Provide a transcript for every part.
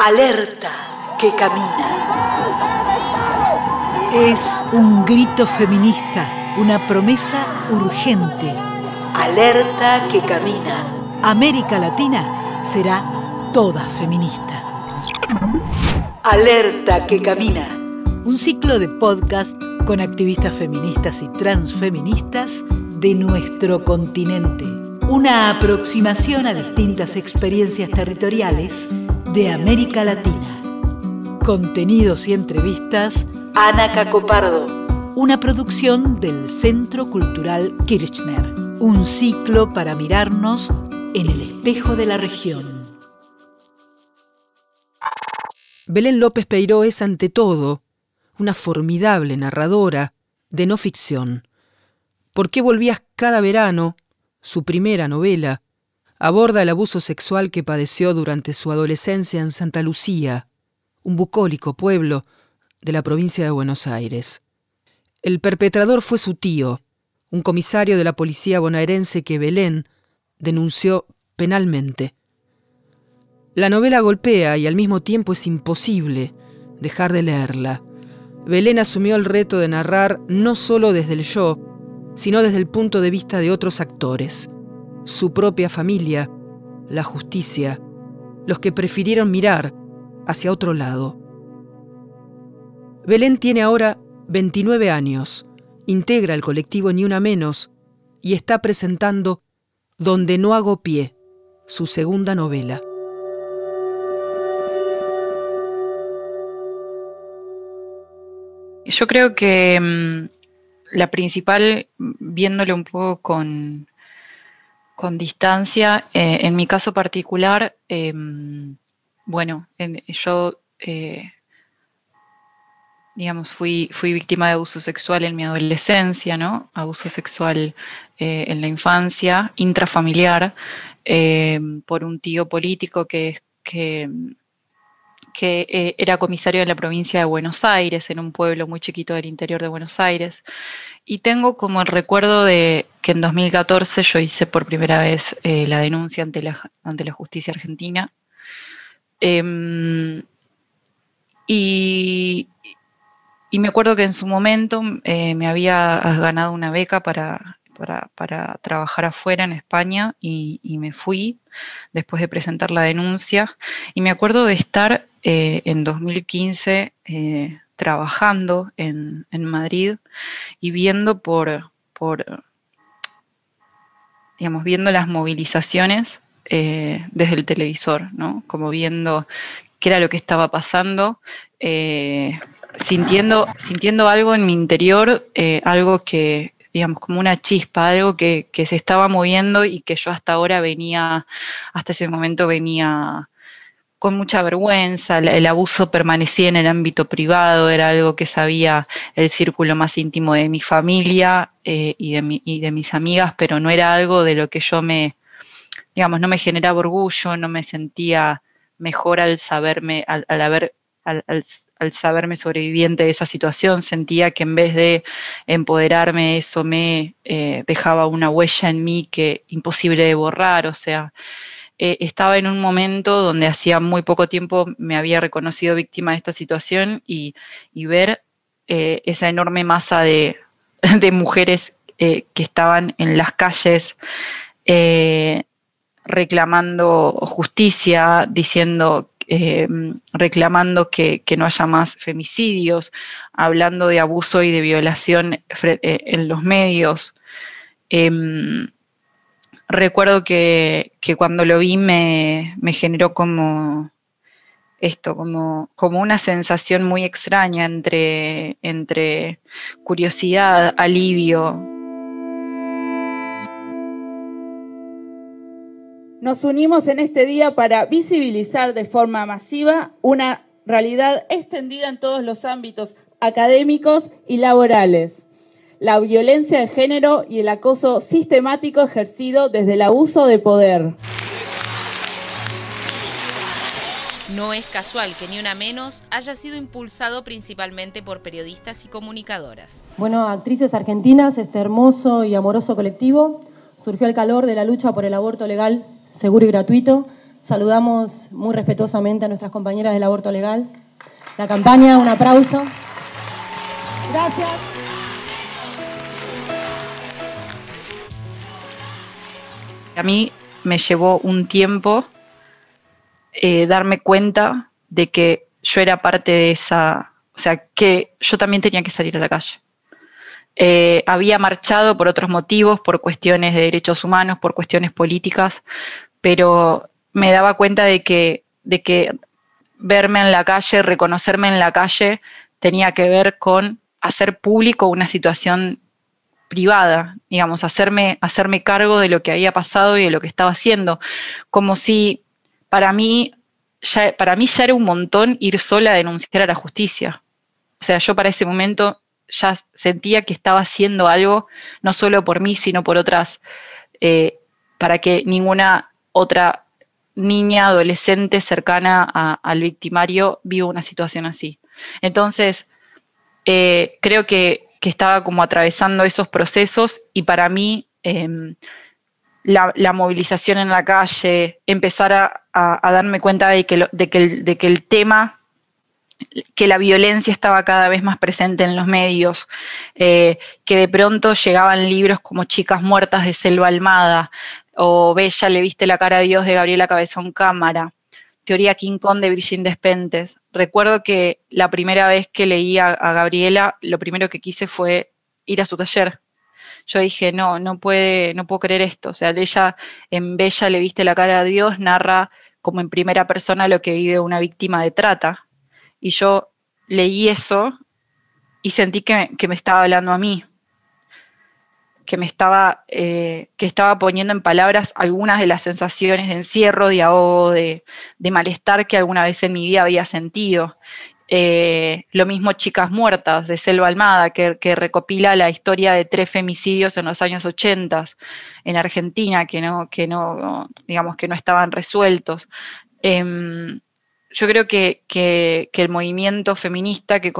Alerta que camina. Es un grito feminista, una promesa urgente. Alerta que camina. América Latina será toda feminista. Alerta que camina. Un ciclo de podcast con activistas feministas y transfeministas de nuestro continente. Una aproximación a distintas experiencias territoriales de América Latina. Contenidos y entrevistas. Ana Cacopardo. Una producción del Centro Cultural Kirchner. Un ciclo para mirarnos en el espejo de la región. Belén López Peiró es ante todo una formidable narradora de no ficción. ¿Por qué volvías cada verano? Su primera novela, aborda el abuso sexual que padeció durante su adolescencia en Santa Lucía, un bucólico pueblo de la provincia de Buenos Aires. El perpetrador fue su tío, un comisario de la policía bonaerense que Belén denunció penalmente. La novela golpea y al mismo tiempo es imposible dejar de leerla. Belén asumió el reto de narrar no solo desde el yo, sino desde el punto de vista de otros actores su propia familia, la justicia, los que prefirieron mirar hacia otro lado. Belén tiene ahora 29 años, integra el colectivo Ni Una Menos y está presentando Donde no hago pie, su segunda novela. Yo creo que mm, la principal, viéndole un poco con, con distancia. Eh, en mi caso particular, em, bueno, yo, eh, digamos, fui, víctima de abuso sexual en mi adolescencia, ¿no? Abuso sexual eh, en la infancia, intrafamiliar, em, por un tío político que, que, que era comisario de la provincia de Buenos Aires, en un pueblo muy chiquito del interior de Buenos Aires. Y tengo como el recuerdo de que en 2014 yo hice por primera vez eh, la denuncia ante la, ante la justicia argentina. Em, y, me acuerdo que en su momento eh, me había ganado una beca para, para, trabajar afuera en España y, me fui después de presentar la denuncia. Y me acuerdo de estar eh, en 2015 trabajando en, Madrid y viendo por, por, digamos, viendo las movilizaciones eh, desde el televisor, ¿no? Como viendo qué era lo que estaba pasando, eh, sintiendo, sintiendo algo en mi interior, eh, algo que, digamos, como una chispa, algo que, que, se estaba moviendo y que yo hasta ahora venía, hasta ese momento venía con mucha vergüenza, el, abuso permanecía en el ámbito privado, era algo que sabía el círculo más íntimo de mi familia eh, y, de y, de mis amigas, pero no era algo de lo que yo me, digamos, no me generaba orgullo, no me sentía mejor al saberme, al, haber, al, saberme sobreviviente de esa situación, sentía que en vez de empoderarme eso me eh, dejaba una huella en mí que imposible de borrar, o sea, eh, estaba en un momento donde hacía muy poco tiempo me había reconocido víctima de esta situación y, ver eh, esa enorme masa de, mujeres eh, que estaban en las calles reclamando justicia, diciendo, reclamando que, no haya más femicidios, hablando de abuso y de violación en los medios. Em, recuerdo que, cuando lo vi me, generó como esto, como, como, una sensación muy extraña entre, entre curiosidad, alivio. Nos unimos en este día para visibilizar de forma masiva una realidad extendida en todos los ámbitos académicos y laborales la violencia de género y el acoso sistemático ejercido desde el abuso de poder. No es casual que Ni Una Menos haya sido impulsado principalmente por periodistas y comunicadoras. Bueno, actrices argentinas, este hermoso y amoroso colectivo surgió el calor de la lucha por el aborto legal, seguro y gratuito, Saludamos muy respetuosamente a nuestras compañeras del aborto legal. La campaña, un aplauso. Gracias. A mí me llevó un tiempo eh, darme cuenta de que yo era parte de esa, o sea, que yo también tenía que salir a la calle. Eh, había marchado por otros motivos, por cuestiones de derechos humanos, por cuestiones políticas, pero me daba cuenta de que, de que verme en la calle, reconocerme en la calle, tenía que ver con hacer público una situación privada, digamos, hacerme, hacerme cargo de lo que había pasado y de lo que estaba haciendo, como si para mí, ya, para mí ya era un montón ir sola a denunciar a la justicia. O sea, yo para ese momento ya sentía que estaba haciendo algo, no solo por mí, sino por otras, eh, para que ninguna otra niña, adolescente cercana al victimario viva una situación así. Entonces, eh, creo que, estaba como atravesando esos procesos y para mí em, la, movilización en la calle, empezar a, darme cuenta de que, de, que el, de que el tema que la violencia estaba cada vez más presente en los medios, eh, que de pronto llegaban libros como Chicas Muertas de Selva Almada, o Bella, le viste la cara a Dios de Gabriela Cabezón Cámara, Teoría King Kong de Brigitte Despentes. Recuerdo que la primera vez que leí a, Gabriela, lo primero que quise fue ir a su taller. Yo dije, no, no puede, no puedo creer esto. O sea, ella en Bella le viste la cara a Dios, narra como en primera persona lo que vive una víctima de trata. Y yo leí eso y sentí que, que me estaba hablando a mí que me estaba, eh, que estaba poniendo en palabras algunas de las sensaciones de encierro, de ahogo, de, malestar que alguna vez en mi vida había sentido. Eh, lo mismo Chicas Muertas de Selva Almada, que, recopila la historia de tres femicidios en los años 80 en Argentina, que no, que no, digamos, que no estaban resueltos. Em, yo creo que, el movimiento feminista que,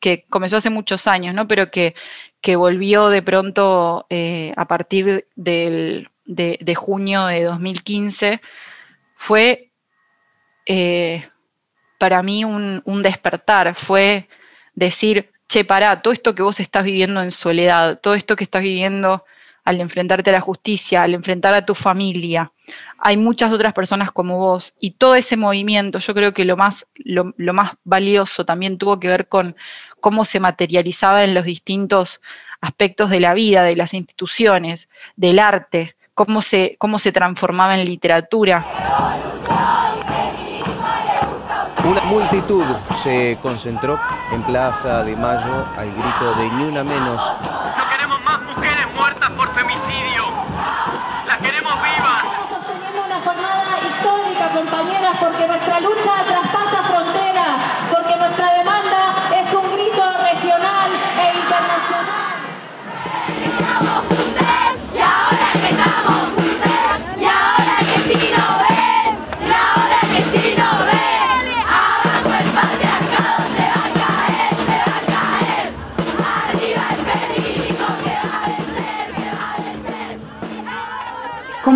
que comenzó hace muchos años, ¿no? pero que, que volvió de pronto eh, a partir de, junio de 2015, fue eh, para mí un, despertar, fue decir, che, pará, todo esto que vos estás viviendo en soledad, todo esto que estás viviendo al enfrentarte a la justicia, al enfrentar a tu familia, hay muchas otras personas como vos y todo ese movimiento, yo creo que lo más, lo más valioso también tuvo que ver con, cómo se materializaba en los distintos aspectos de la vida, de las instituciones, del arte, cómo se, cómo se transformaba en literatura. Una multitud se concentró en Plaza de Mayo al grito de Ni una menos.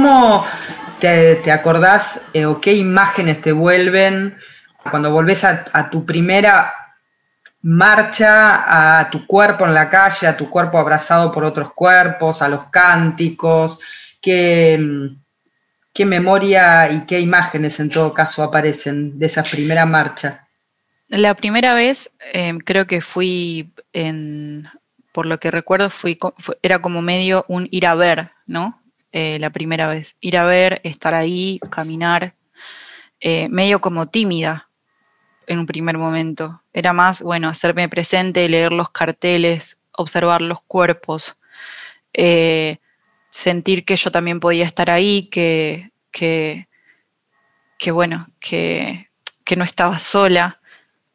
¿Cómo te, acordás eh, o qué imágenes te vuelven cuando volvés a, tu primera marcha, a tu cuerpo en la calle, a tu cuerpo abrazado por otros cuerpos, a los cánticos? ¿Qué, memoria y qué imágenes en todo caso aparecen de esa primera marcha? La primera vez em, creo que fui en, por lo que recuerdo, era como medio un ir a ver, ¿no? Eh, la primera vez. Ir a ver, estar ahí, caminar, eh, medio como tímida en un primer momento. Era más, bueno, hacerme presente, leer los carteles, observar los cuerpos, eh, sentir que yo también podía estar ahí, que, que, bueno, que, no estaba sola.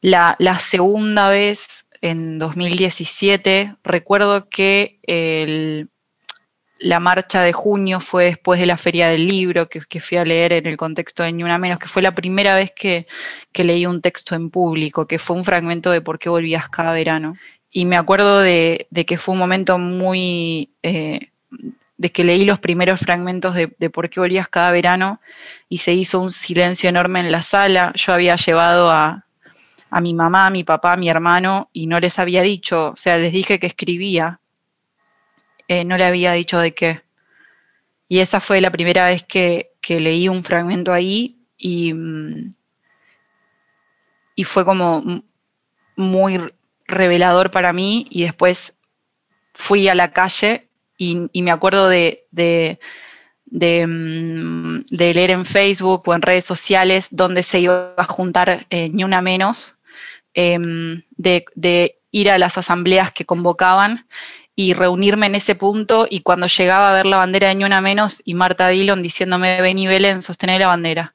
La, la segunda vez, en 2017, recuerdo que el, la marcha de junio fue después de la Feria del Libro, que, fui a leer en el contexto de Ni Una Menos, que fue la primera vez que, leí un texto en público, que fue un fragmento de Por qué volvías cada verano. Y me acuerdo de, que fue un momento muy, eh, de que leí los primeros fragmentos de, por qué volvías cada verano y se hizo un silencio enorme en la sala. Yo había llevado a, mi mamá, a mi papá, a mi hermano y no les había dicho, o sea, les dije que escribía, eh, no le había dicho de qué. Y esa fue la primera vez que, leí un fragmento ahí y, mm, y fue como muy revelador para mí y después fui a la calle y, me acuerdo de, mm, de, leer en Facebook o en redes sociales donde se iba a juntar eh, ni una menos, em, de, ir a las asambleas que convocaban y reunirme en ese punto y cuando llegaba a ver la bandera de Ni Una Menos y Marta Dillon diciéndome ven y Belén, sostener la bandera.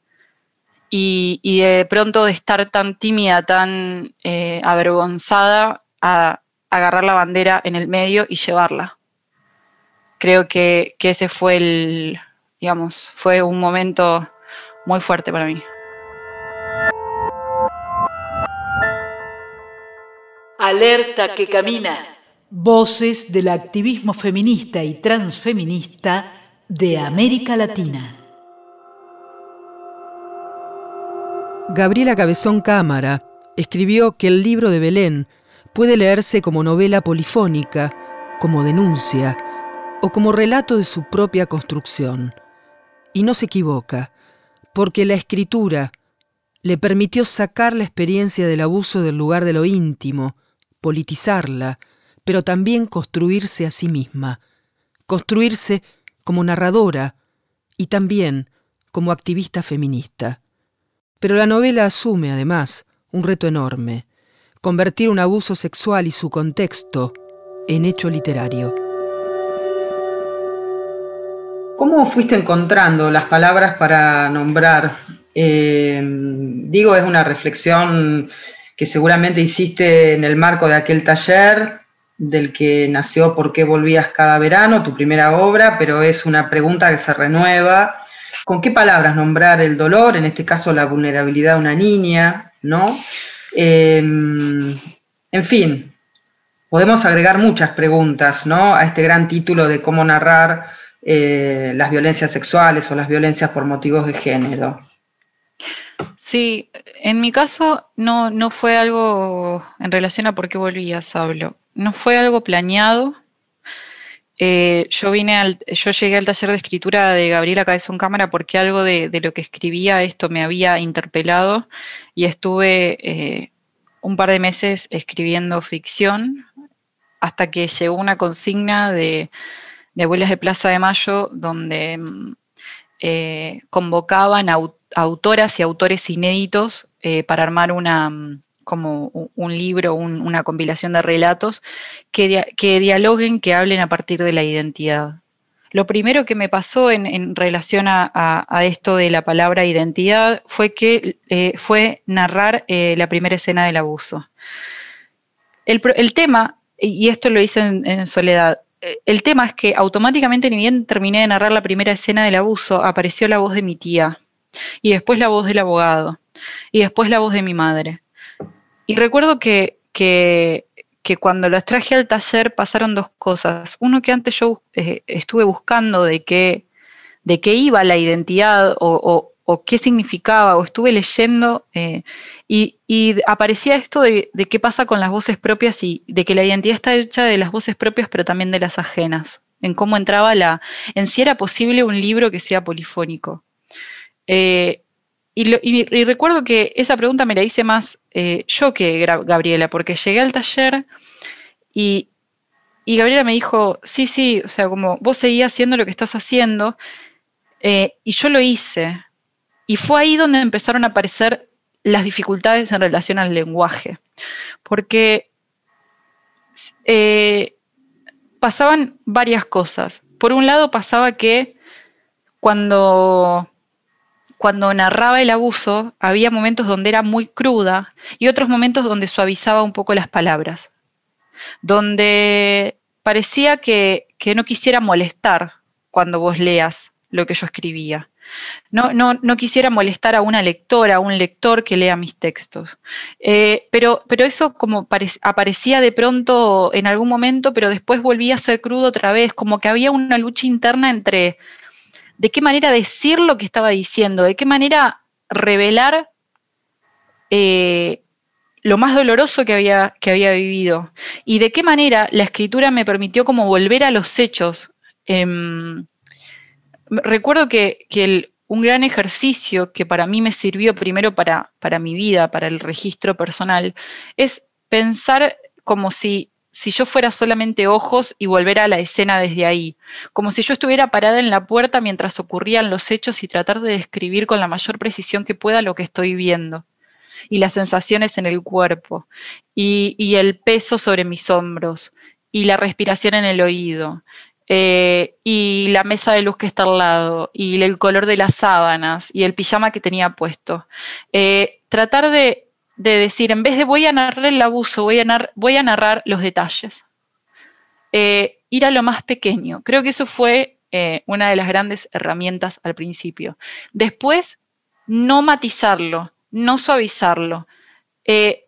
Y, de pronto de estar tan tímida, tan eh, avergonzada, a agarrar la bandera en el medio y llevarla creo que, ese fue el, digamos, fue un momento muy fuerte para mí. Alerta que camina. Voces del activismo feminista y transfeminista de América Latina. Gabriela Cabezón Cámara escribió que el libro de Belén puede leerse como novela polifónica, como denuncia, o como relato de su propia construcción. Y no se equivoca, porque la escritura le permitió sacar la experiencia del abuso del lugar de lo íntimo, politizarla, pero también construirse a sí misma, construirse como narradora y también como activista feminista. Pero la novela asume, además, un reto enorme, convertir un abuso sexual y su contexto en hecho literario. ¿Cómo fuiste encontrando las palabras para nombrar? Eh, digo, es una reflexión que seguramente hiciste en el marco de aquel taller del que nació ¿Por qué volvías cada verano? Tu primera obra, pero es una pregunta que se renueva. ¿Con qué palabras nombrar el dolor? En este caso, la vulnerabilidad de una niña, ¿no? Eh, en fin, podemos agregar muchas preguntas, ¿no? A este gran título de cómo narrar eh, las violencias sexuales o las violencias por motivos de género. Sí, en mi caso no, no fue algo en relación a por qué volvías, hablo. No fue algo planeado. Eh, yo vine al, yo llegué al taller de escritura de Gabriela Cabezón Cámara porque algo de, lo que escribía esto me había interpelado y estuve eh, un par de meses escribiendo ficción hasta que llegó una consigna de de Abuelas de Plaza de Mayo, donde mm, eh, convocaban a autoras y autores inéditos para armar una, mm, como un libro, una compilación de relatos que, dialoguen, que hablen a partir de la identidad. Lo primero que me pasó en, relación a, esto de la palabra identidad fue que eh, fue narrar la primera escena del abuso. El, tema, y esto lo hice en Soledad, el tema es que automáticamente, ni bien terminé de narrar la primera escena del abuso, apareció la voz de mi tía, y después la voz del abogado, y después la voz de mi madre. Y recuerdo que, que, cuando las traje al taller pasaron dos cosas. Uno que antes yo eh, estuve buscando de qué, de qué iba la identidad o, o qué significaba, o estuve leyendo eh, y, aparecía esto de, qué pasa con las voces propias y de que la identidad está hecha de las voces propias, pero también de las ajenas, en cómo entraba la, en si era posible un libro que sea polifónico. Eh, y, recuerdo que esa pregunta me la hice más eh, yo que Gabriela, porque llegué al taller y, Gabriela me dijo, sí, sí, o sea, como vos seguías haciendo lo que estás haciendo, y yo lo hice, y fue ahí donde empezaron a aparecer las dificultades en relación al lenguaje, porque eh, pasaban varias cosas. Por un lado pasaba que cuando, cuando narraba el abuso había momentos donde era muy cruda y otros momentos donde suavizaba un poco las palabras, donde parecía que, no quisiera molestar cuando vos leas lo que yo escribía. No, no, no, quisiera molestar a una lectora, a un lector que lea mis textos. Eh, pero, pero eso como aparecía de pronto en algún momento, pero después volvía a ser crudo otra vez, como que había una lucha interna entre de qué manera decir lo que estaba diciendo, de qué manera revelar eh, lo más doloroso que había, que había vivido y de qué manera la escritura me permitió como volver a los hechos. Em, recuerdo que, un gran ejercicio que para mí me sirvió primero para, para mi vida, para el registro personal, es pensar como si si yo fuera solamente ojos y volver a la escena desde ahí, como si yo estuviera parada en la puerta mientras ocurrían los hechos y tratar de describir con la mayor precisión que pueda lo que estoy viendo y las sensaciones en el cuerpo y, el peso sobre mis hombros y la respiración en el oído eh, y la mesa de luz que está al lado y el color de las sábanas y el pijama que tenía puesto. Eh, tratar de de decir, en vez de voy a narrar el abuso, voy a, voy a narrar los detalles. Eh, ir a lo más pequeño. Creo que eso fue eh, una de las grandes herramientas al principio. Después, no matizarlo, no suavizarlo, eh,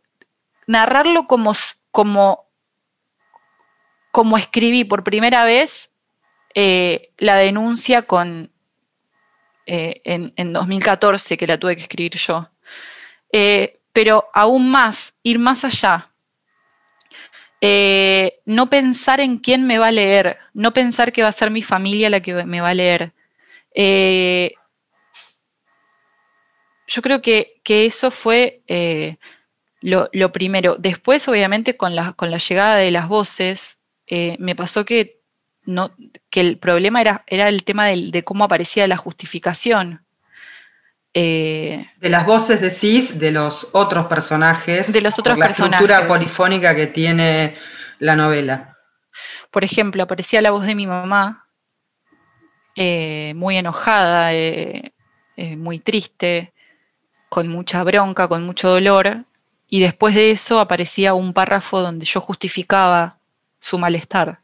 narrarlo como, como, como escribí por primera vez la denuncia con, en, 2014, que la tuve que escribir yo pero aún más, ir más allá. Eh, no pensar en quién me va a leer, no pensar que va a ser mi familia la que me va a leer. Eh, yo creo que, eso fue eh, lo, primero. Después, obviamente, con la, con la llegada de las voces, me pasó que, no, que el problema era, era el tema de cómo aparecía la justificación. Eh, de las voces decís, de los otros personajes. De los otros la personajes. estructura polifónica que tiene la novela. Por ejemplo, aparecía la voz de mi mamá, eh, muy enojada, eh, muy triste, con mucha bronca, con mucho dolor, y después de eso aparecía un párrafo donde yo justificaba su malestar.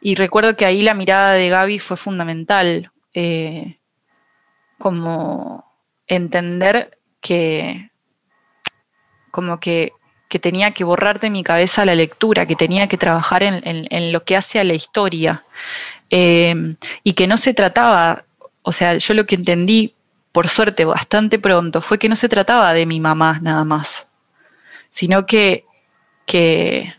Y recuerdo que ahí la mirada de Gaby fue fundamental como entender que como que, tenía que borrar de mi cabeza la lectura, que tenía que trabajar en, lo que hace a la historia. Em, y que no se trataba, o sea, yo lo que entendí, por suerte, bastante pronto, fue que no se trataba de mi mamá nada más, sino que, que,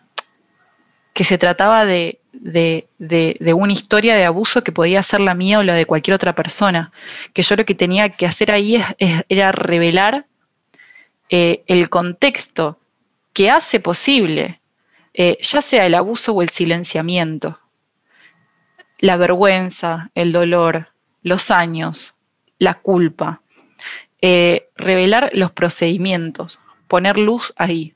que se trataba de, de, una historia de abuso que podía ser la mía o la de cualquier otra persona. Que yo lo que tenía que hacer ahí era revelar eh, el contexto que hace posible, eh, ya sea el abuso o el silenciamiento, la vergüenza, el dolor, los años, la culpa, eh, revelar los procedimientos, poner luz ahí.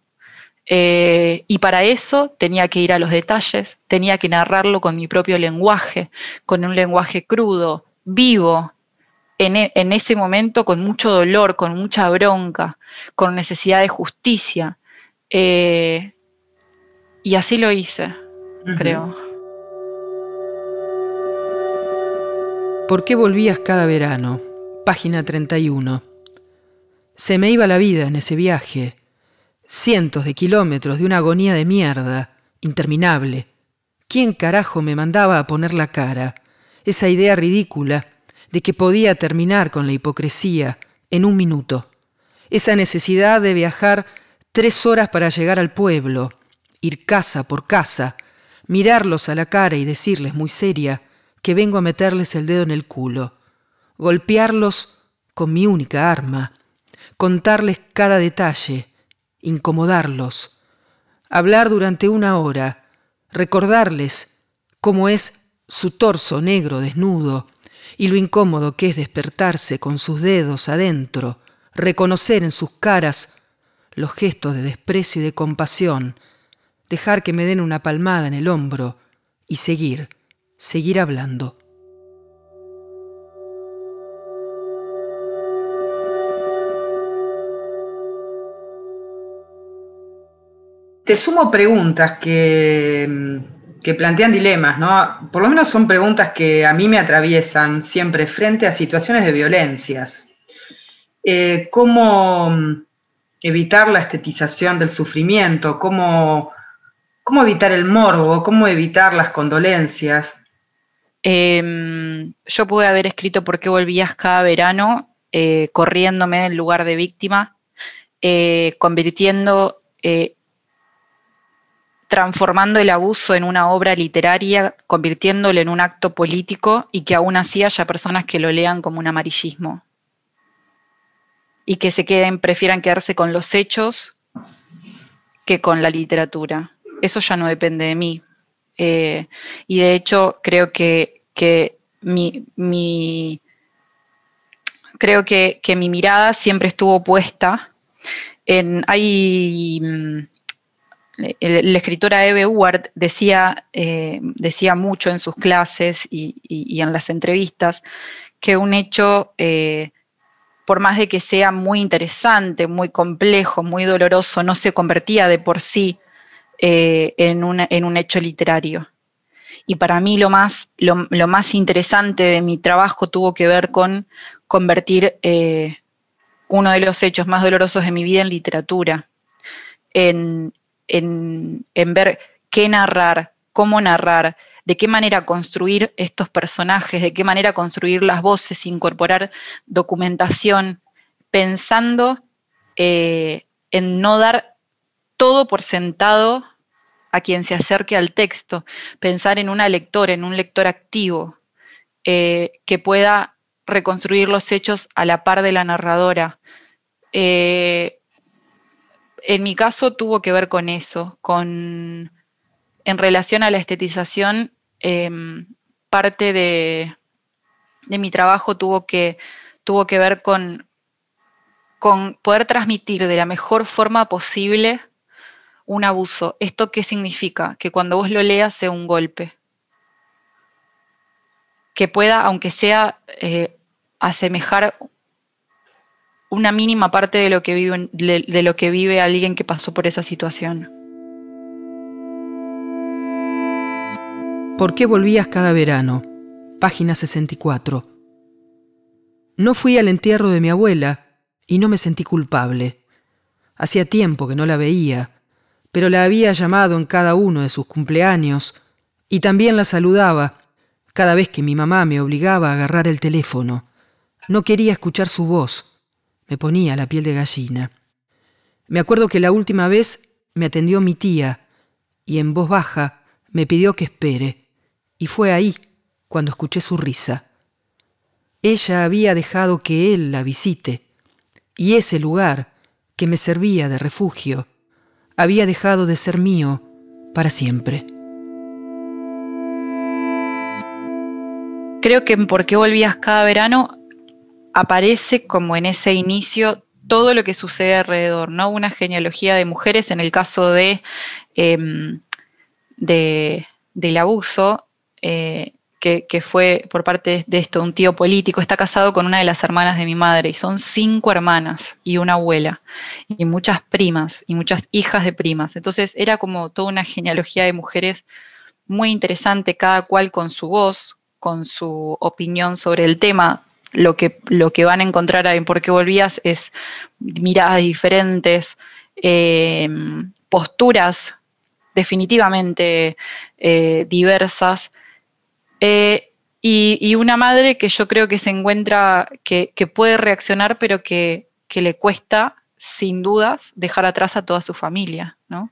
Eh, y para eso tenía que ir a los detalles, tenía que narrarlo con mi propio lenguaje, con un lenguaje crudo, vivo, en, e, ese momento con mucho dolor, con mucha bronca, con necesidad de justicia. Eh, y así lo hice, creo. ¿Por qué volvías cada verano? Página 31. Se me iba la vida en ese viaje cientos de kilómetros de una agonía de mierda, interminable. ¿Quién carajo me mandaba a poner la cara? Esa idea ridícula de que podía terminar con la hipocresía en un minuto. Esa necesidad de viajar tres horas para llegar al pueblo, ir casa por casa, mirarlos a la cara y decirles muy seria que vengo a meterles el dedo en el culo, golpearlos con mi única arma, contarles cada detalle, incomodarlos, hablar durante una hora, recordarles cómo es su torso negro desnudo y lo incómodo que es despertarse con sus dedos adentro, reconocer en sus caras los gestos de desprecio y de compasión, dejar que me den una palmada en el hombro y seguir, seguir hablando. Te sumo preguntas que, que plantean dilemas, ¿no? Por lo menos son preguntas que a mí me atraviesan siempre frente a situaciones de violencias. Eh, ¿Cómo mm, evitar la estetización del sufrimiento? ¿Cómo, cómo evitar el morbo? ¿Cómo evitar las condolencias? Em, yo pude haber escrito por qué volvías cada verano eh, corriéndome en lugar de víctima, eh, convirtiendo transformando el abuso en una obra literaria, convirtiéndolo en un acto político y que aún así haya personas que lo lean como un amarillismo y que se queden, prefieran quedarse con los hechos que con la literatura. Eso ya no depende de mí. Eh, y de hecho creo que, mi, creo que, que, mi mirada siempre estuvo puesta en hay la escritora Eve Ward decía, eh, decía mucho en sus clases y, en las entrevistas que un hecho, eh, por más de que sea muy interesante, muy complejo, muy doloroso, no se convertía de por sí eh, en, un hecho literario. Y para mí lo más, lo, más interesante de mi trabajo tuvo que ver con convertir uno de los hechos más dolorosos de mi vida en literatura, en, en, ver qué narrar, cómo narrar, de qué manera construir estos personajes, de qué manera construir las voces, incorporar documentación, pensando eh, en no dar todo por sentado a quien se acerque al texto, pensar en una lectora, en un lector activo, eh, que pueda reconstruir los hechos a la par de la narradora. Eh, en mi caso tuvo que ver con eso, con en relación a la estetización, em, parte de, mi trabajo tuvo que, tuvo que ver con, poder transmitir de la mejor forma posible un abuso. ¿Esto qué significa? Que cuando vos lo leas sea un golpe. Que pueda, aunque sea, eh, asemejar una mínima parte de lo que vive, de, lo que vive alguien que pasó por esa situación. ¿Por qué volvías cada verano? Página 64. No fui al entierro de mi abuela y no me sentí culpable. Hacía tiempo que no la veía, pero la había llamado en cada uno de sus cumpleaños y también la saludaba cada vez que mi mamá me obligaba a agarrar el teléfono. No quería escuchar su voz me ponía la piel de gallina. Me acuerdo que la última vez me atendió mi tía y en voz baja me pidió que espere, y fue ahí cuando escuché su risa. Ella había dejado que él la visite, y ese lugar que me servía de refugio había dejado de ser mío para siempre. Creo que en por qué volvías cada verano aparece como en ese inicio todo lo que sucede alrededor, ¿no? Una genealogía de mujeres en el caso de, em, del abuso, eh, que, fue por parte de esto un tío político, está casado con una de las hermanas de mi madre y son cinco hermanas y una abuela y muchas primas y muchas hijas de primas. Entonces era como toda una genealogía de mujeres muy interesante, cada cual con su voz, con su opinión sobre el tema, lo que, lo que van a encontrar en Por qué volvías es miradas diferentes, eh, posturas definitivamente eh, diversas. Eh, y, una madre que yo creo que se encuentra, que, puede reaccionar, pero que, le cuesta, sin dudas, dejar atrás a toda su familia, ¿no?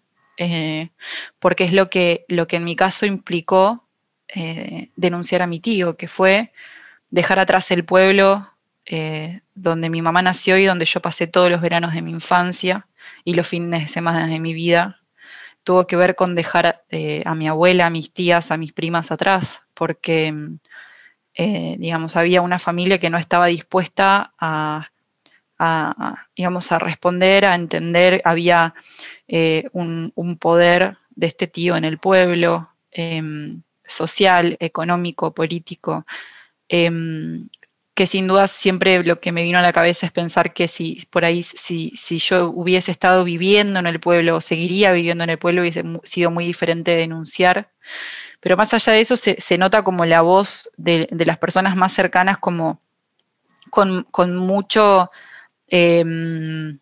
porque es lo que, lo que en mi caso implicó denunciar a mi tío, que fue dejar atrás el pueblo eh, donde mi mamá nació y donde yo pasé todos los veranos de mi infancia y los fines de semana de mi vida, tuvo que ver con dejar eh, a mi abuela, a mis tías, a mis primas atrás, porque, eh, digamos, había una familia que no estaba dispuesta a, digamos, a responder, a entender, había un, un, poder de este tío en el pueblo, em, social, económico, político, Em, que sin duda siempre lo que me vino a la cabeza es pensar que si por ahí, si, si yo hubiese estado viviendo en el pueblo o seguiría viviendo en el pueblo, hubiese sido muy diferente denunciar. Pero más allá de eso, se, nota como la voz de, las personas más cercanas, como con, mucho... Em,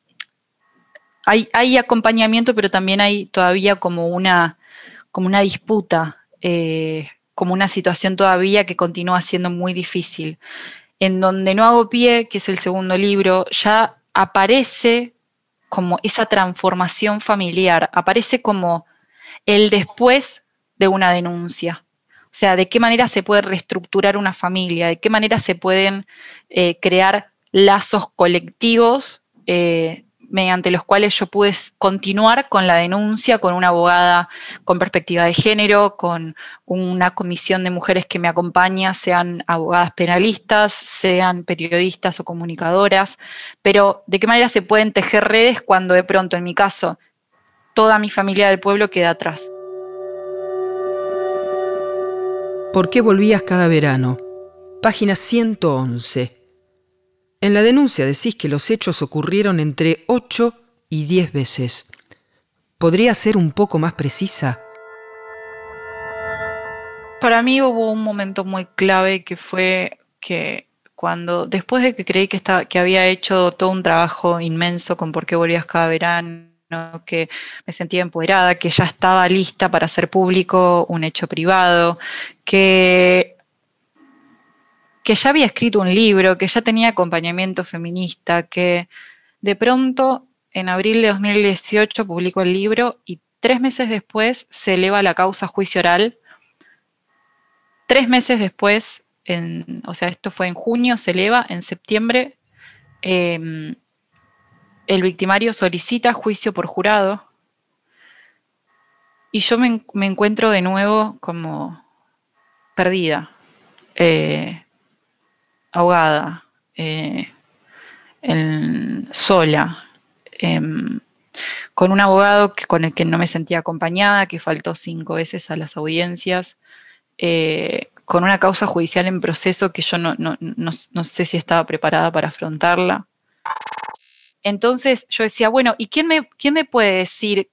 hay, acompañamiento, pero también hay todavía como una, como una disputa, eh, como una situación todavía que continúa siendo muy difícil. En donde no hago pie, que es el segundo libro, ya aparece como esa transformación familiar, aparece como el después de una denuncia. O sea, de qué manera se puede reestructurar una familia, de qué manera se pueden eh, crear lazos colectivos eh, mediante los cuales yo pude continuar con la denuncia, con una abogada con perspectiva de género, con una comisión de mujeres que me acompaña, sean abogadas penalistas, sean periodistas o comunicadoras, pero de qué manera se pueden tejer redes cuando de pronto, en mi caso, toda mi familia del pueblo queda atrás. ¿Por qué volvías cada verano? Página 111. En la denuncia decís que los hechos ocurrieron entre 8 y 10 veces. ¿Podría ser un poco más precisa? Para mí hubo un momento muy clave que fue que cuando, después de que creí que, estaba, que había hecho todo un trabajo inmenso con por qué volvías cada verano, que me sentía empoderada, que ya estaba lista para hacer público un hecho privado, que, que ya había escrito un libro, que ya tenía acompañamiento feminista, que de pronto en abril de 2018 publicó el libro y tres meses después se eleva la causa juicio oral. Tres meses después, o sea, esto fue en junio, se eleva, en septiembre em, el victimario solicita juicio por jurado y yo me, encuentro de nuevo como perdida, eh, ahogada, eh, sola, em, con un abogado con el que no me sentía acompañada, que faltó cinco veces a las audiencias, eh, con una causa judicial en proceso que yo no sé si estaba preparada para afrontarla. Entonces yo decía, bueno, ¿y quién me, quién me puede decir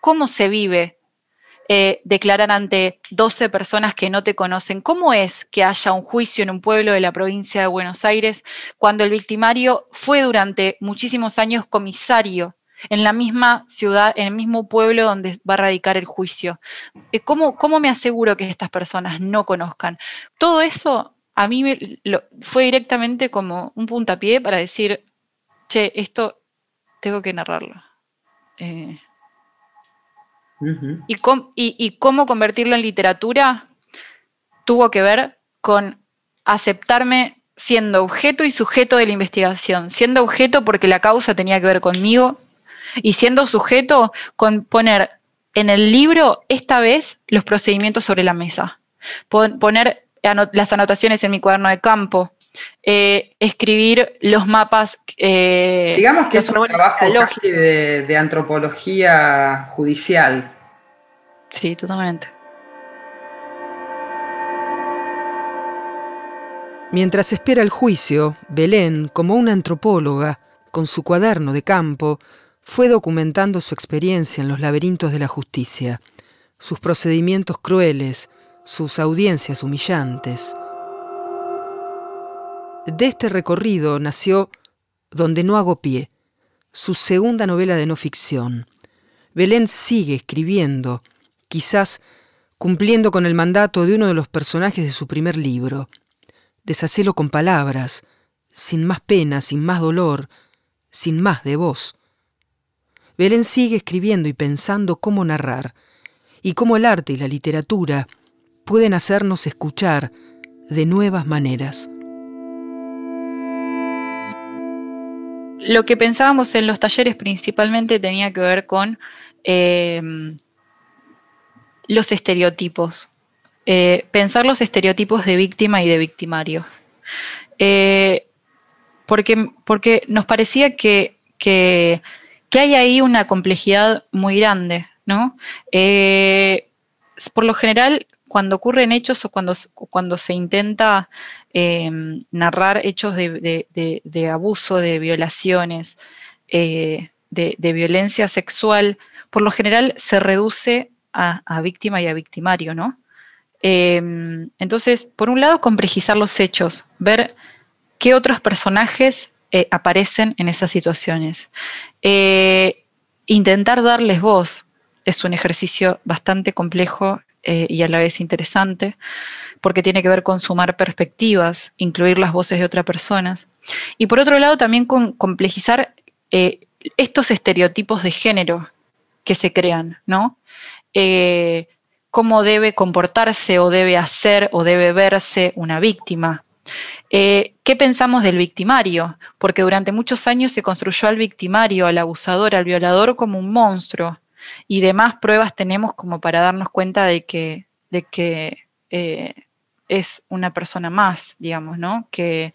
cómo se vive eh, declarar ante 12 personas que no te conocen? ¿Cómo es que haya un juicio en un pueblo de la provincia de Buenos Aires cuando el victimario fue durante muchísimos años comisario en la misma ciudad, en el mismo pueblo donde va a radicar el juicio? Eh, ¿Cómo, cómo me aseguro que estas personas no conozcan? Todo eso a mí me, fue directamente como un puntapié para decir, che, esto tengo que narrarlo. Eh, y, cómo convertirlo en literatura tuvo que ver con aceptarme siendo objeto y sujeto de la investigación, siendo objeto porque la causa tenía que ver conmigo y siendo sujeto con poner en el libro esta vez los procedimientos sobre la mesa, poner las anotaciones en mi cuaderno de campo, eh, escribir los mapas. Eh, Digamos que es un trabajo casi de, antropología judicial. Sí, totalmente. Mientras espera el juicio, Belén, como una antropóloga, con su cuaderno de campo, fue documentando su experiencia en los laberintos de la justicia, sus procedimientos crueles, sus audiencias humillantes, de este recorrido nació Donde no hago pie, su segunda novela de no ficción. Belén sigue escribiendo, quizás cumpliendo con el mandato de uno de los personajes de su primer libro. Deshacelo con palabras, sin más pena, sin más dolor, sin más de voz. Belén sigue escribiendo y pensando cómo narrar, y cómo el arte y la literatura pueden hacernos escuchar de nuevas maneras. Lo que pensábamos en los talleres principalmente tenía que ver con eh, los estereotipos. Eh, pensar los estereotipos de víctima y de victimario. Eh, porque, porque, nos parecía que, que, hay ahí una complejidad muy grande, ¿no? por lo general, cuando ocurren hechos o cuando, cuando se intenta em, narrar hechos de, abuso, de violaciones, eh, de, violencia sexual, por lo general se reduce a, víctima y a victimario, ¿no? Em, entonces, por un lado, complejizar los hechos, ver qué otros personajes eh, aparecen en esas situaciones. Eh, intentar darles voz es un ejercicio bastante complejo eh, y a la vez interesante, porque tiene que ver con sumar perspectivas, incluir las voces de otras personas. Y por otro lado, también con complejizar estos estereotipos de género que se crean, ¿no? cómo debe comportarse o debe hacer o debe verse una víctima, eh, ¿Qué pensamos del victimario? Porque durante muchos años se construyó al victimario, al abusador, al violador como un monstruo. Y demás pruebas tenemos como para darnos cuenta de que, de que eh, es una persona más, digamos, ¿no? Que,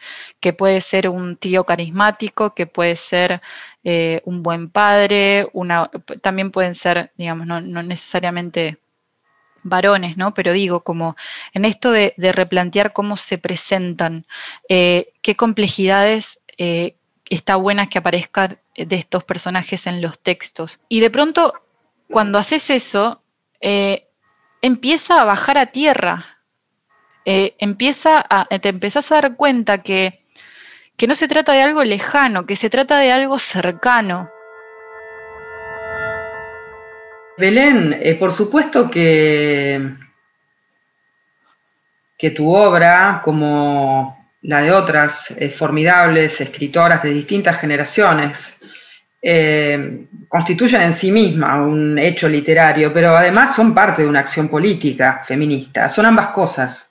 puede ser un tío carismático, que puede ser eh, un buen padre, una, también pueden ser, digamos, no, no necesariamente varones, ¿no? Pero digo, como en esto de, replantear cómo se presentan, eh, qué complejidades está buena que aparezcan de estos personajes en los textos. Y de pronto, cuando haces eso, eh, empieza a bajar a tierra, empieza a, te empezás a dar cuenta que, que no se trata de algo lejano, que se trata de algo cercano. Belén, eh, por supuesto que, que tu obra, como la de otras eh, formidables escritoras de distintas generaciones, eh, constituyen en sí misma un hecho literario, pero además son parte de una acción política feminista. Son ambas cosas.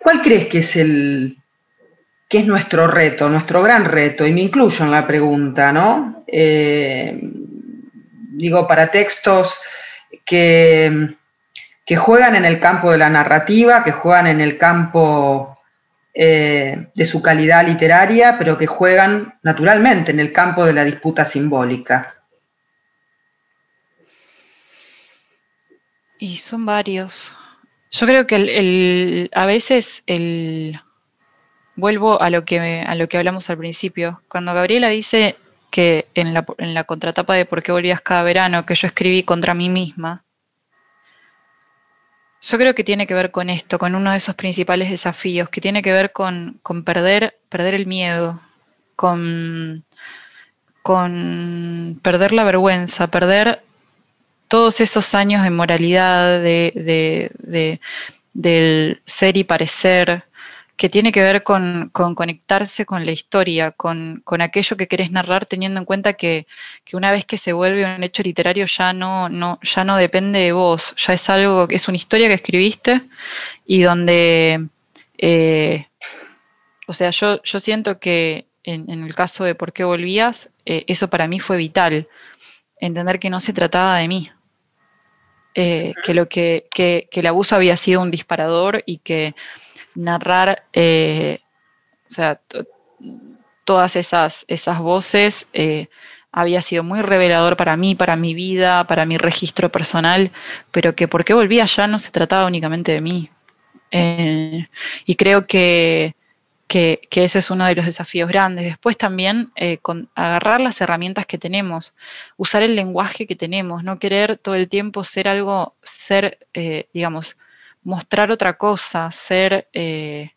¿Cuál crees que es el que es nuestro reto, nuestro gran reto? Y me incluyo en la pregunta, ¿no? digo, para textos que, que, juegan en el campo de la narrativa, que juegan en el campo eh, de su calidad literaria, pero que juegan naturalmente en el campo de la disputa simbólica. Y son varios. Yo creo que a veces el, vuelvo a lo, que, a lo que hablamos al principio. Cuando Gabriela dice que en la, en la contratapa de ¿Por qué volvías cada verano? que yo escribí contra mí misma, yo creo que tiene que ver con esto, con uno de esos principales desafíos, que tiene que ver con, perder, perder el miedo, con, con perder la vergüenza, perder todos esos años de moralidad, de, de, del ser y parecer, que tiene que ver con, conectarse con la historia, con, aquello que querés narrar, teniendo en cuenta que, una vez que se vuelve un hecho literario ya no, no, ya no depende de vos, ya es algo que es una historia que escribiste y donde, eh, o sea, yo, yo siento que en, el caso de por qué volvías, eh, eso para mí fue vital, entender que no se trataba de mí. Eh, que, lo que, que el abuso había sido un disparador y que narrar, eh, o sea, todas esas, esas voces eh, había sido muy revelador para mí, para mi vida, para mi registro personal, pero que por qué volví allá no se trataba únicamente de mí. Eh, y creo que, que, ese es uno de los desafíos grandes. Después también con agarrar las herramientas que tenemos, usar el lenguaje que tenemos, no querer todo el tiempo ser algo, ser, digamos, mostrar otra cosa, ser eh,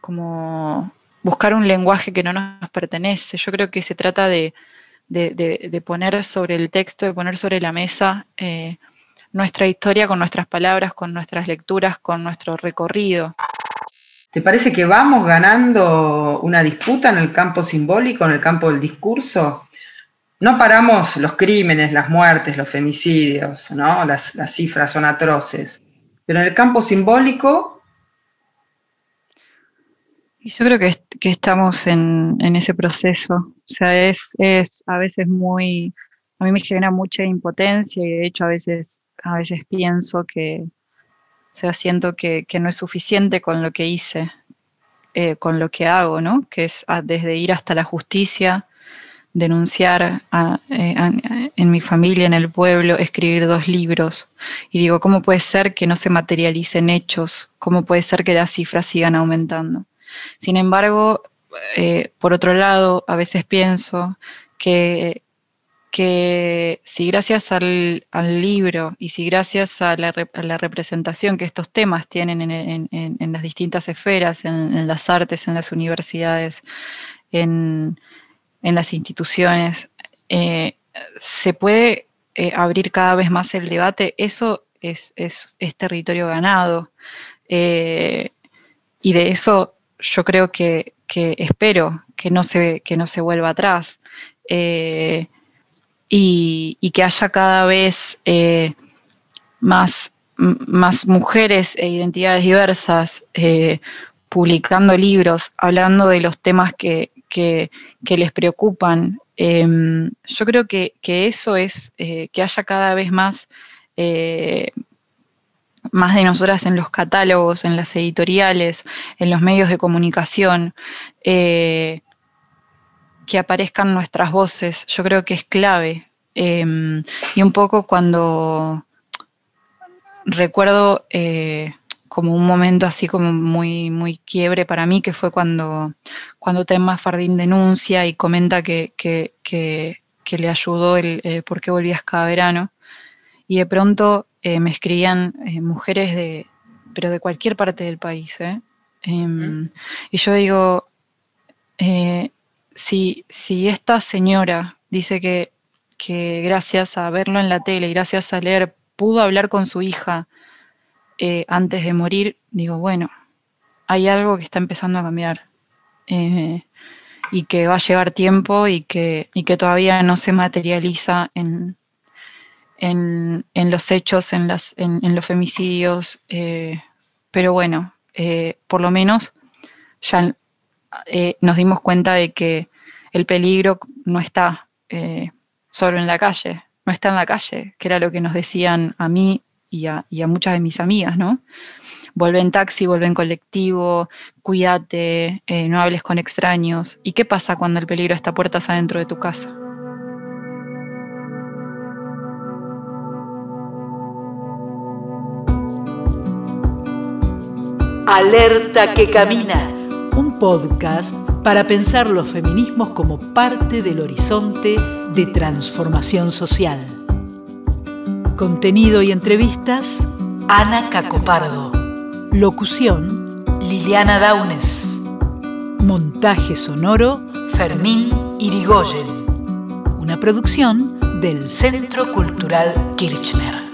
como buscar un lenguaje que no nos pertenece. Yo creo que se trata de, poner sobre el texto, de poner sobre la mesa eh, nuestra historia con nuestras palabras, con nuestras lecturas, con nuestro recorrido. ¿Te parece que vamos ganando una disputa en el campo simbólico, en el campo del discurso? No paramos los crímenes, las muertes, los femicidios, ¿no? Las cifras son atroces. Pero en el campo simbólico... Yo creo que, estamos en, ese proceso. O sea, es, es a veces muy... A mí me genera mucha impotencia y de hecho a veces, a veces pienso que, o sea, siento que, no es suficiente con lo que hice, eh, con lo que hago, ¿no? Que es desde ir hasta la justicia, denunciar eh, en mi familia, en el pueblo, escribir dos libros. Y digo, ¿cómo puede ser que no se materialicen hechos? ¿Cómo puede ser que las cifras sigan aumentando? Sin embargo, eh, por otro lado, a veces pienso que, que si gracias al, libro y si gracias a la, representación que estos temas tienen en, las distintas esferas, en, las artes, en las universidades, en, las instituciones, eh, se puede eh, abrir cada vez más el debate, eso es, territorio ganado. y de eso yo creo que, espero que no se, que no se vuelva atrás eh, y, que haya cada vez eh, más, más mujeres e identidades diversas eh, publicando libros, hablando de los temas que, les preocupan. Em, yo creo que, que eso es que haya cada vez más más de nosotras en los catálogos, en las editoriales, en los medios de comunicación, eh, que aparezcan nuestras voces, yo creo que es clave. Em, y un poco cuando recuerdo eh, como un momento así como muy, muy quiebre para mí, que fue cuando, cuando Tema Fardín denuncia y comenta que, le ayudó el eh, por qué volvías cada verano. Y de pronto eh, me escribían eh, mujeres de, pero de cualquier parte del país. ¿eh? Em, y yo digo, si, si, esta señora dice que, que, gracias a verlo en la tele y gracias a leer pudo hablar con su hija antes de morir, digo, bueno, hay algo que está empezando a cambiar. y que va a llevar tiempo y que, y que todavía no se materializa en, en, los hechos, en, las, en, los femicidios, eh, pero bueno, eh, por lo menos ya eh, nos dimos cuenta de que el peligro no está solo en la calle, no está en la calle, que era lo que nos decían a mí y a, y a muchas de mis amigas, ¿no? Vuelve en taxi, vuelve en colectivo, cuídate, no hables con extraños. ¿Y qué pasa cuando el peligro está puertas adentro de tu casa? Alerta que camina. Un podcast para pensar los feminismos como parte del horizonte de transformación social. Contenido y entrevistas, Ana Cacopardo. Locución, Liliana Daunes. Montaje sonoro, Fermín Irigoyen. Una producción del Centro Cultural Kirchner.